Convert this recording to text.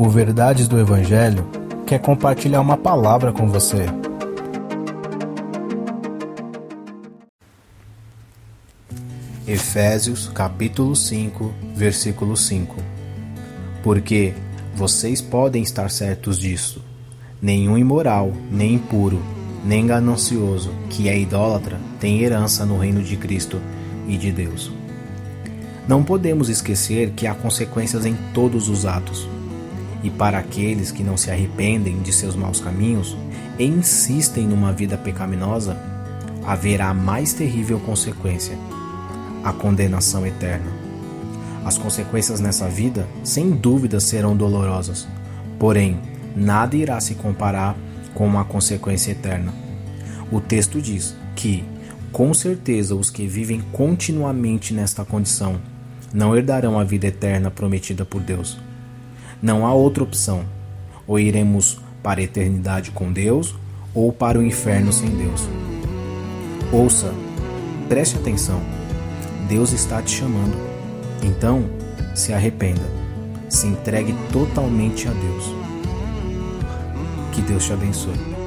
O Verdades do Evangelho quer compartilhar uma palavra com você. Efésios capítulo 5, versículo 5 Porque vocês podem estar certos disso. Nenhum imoral, nem impuro, nem ganancioso, que é idólatra, tem herança no reino de Cristo e de Deus. Não podemos esquecer que há consequências em todos os atos. E para aqueles que não se arrependem de seus maus caminhos e insistem numa vida pecaminosa, haverá a mais terrível consequência: a condenação eterna. As consequências nessa vida, sem dúvida, serão dolorosas, porém, nada irá se comparar com uma consequência eterna. O texto diz que, com certeza, os que vivem continuamente nesta condição não herdarão a vida eterna prometida por Deus. Não há outra opção. Ou iremos para a eternidade com Deus, ou para o inferno sem Deus. Ouça, preste atenção. Deus está te chamando. Então, se arrependa. Se entregue totalmente a Deus. Que Deus te abençoe.